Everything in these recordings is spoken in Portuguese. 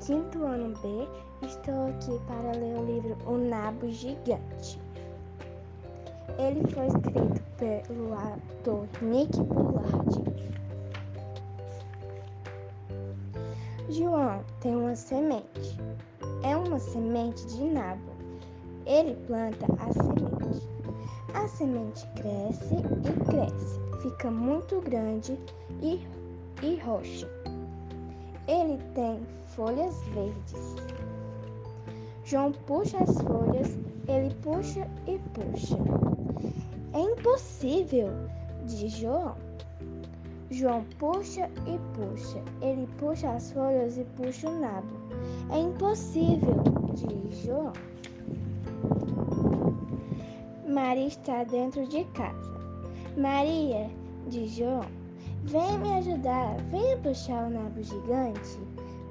quinto ano B. Estou aqui para ler o livro O Nabo Gigante. Ele foi escrito pelo ator Nick Bullard. João tem uma semente. É uma semente de nabo. Ele planta a semente. A semente cresce e cresce, fica muito grande e, e roxa. Folhas verdes. João puxa as folhas, ele puxa e puxa. É impossível, diz João. João puxa e puxa. Ele puxa as folhas e puxa o nabo. É impossível, diz João. Maria está dentro de casa. Maria, diz João, Venha me ajudar, venha puxar o nabo gigante.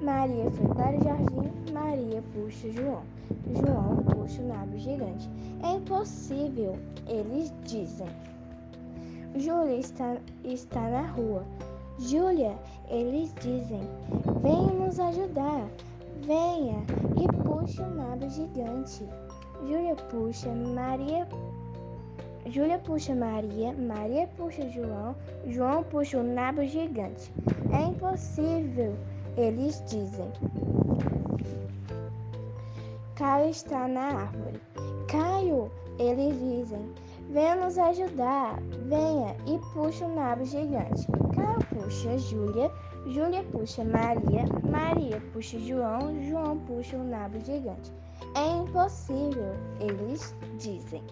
Maria foi para o jardim, Maria puxa João. João puxa o nabo gigante. É impossível, eles dizem. Júlia está, está na rua. Júlia, eles dizem, venha nos ajudar. Venha e puxe o nabo gigante. Júlia puxa, Maria Júlia puxa Maria, Maria puxa João, João puxa o nabo gigante. É impossível, eles dizem. Caio está na árvore. Caio, eles dizem, venha nos ajudar, venha e puxa o nabo gigante. Caio puxa Júlia, Júlia puxa Maria, Maria puxa João, João puxa o nabo gigante. É impossível, eles dizem.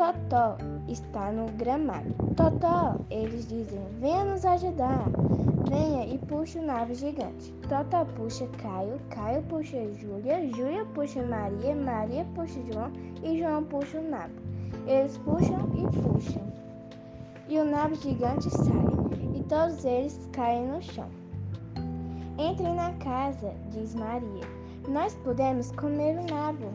Totó está no gramado. Totó, eles dizem, venha nos ajudar. Venha e puxa o nave gigante. Totó puxa Caio, Caio puxa Júlia, Júlia puxa Maria, Maria puxa João e João puxa o nabo. Eles puxam e puxam. E o nabo gigante sai, e todos eles caem no chão. Entrem na casa, diz Maria. Nós podemos comer o nabo.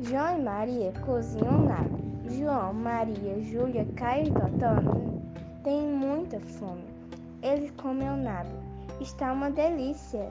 João e Maria cozinham nabo. João, Maria, Júlia, Caio e Totó têm muita fome. Eles comem nabo. Está uma delícia.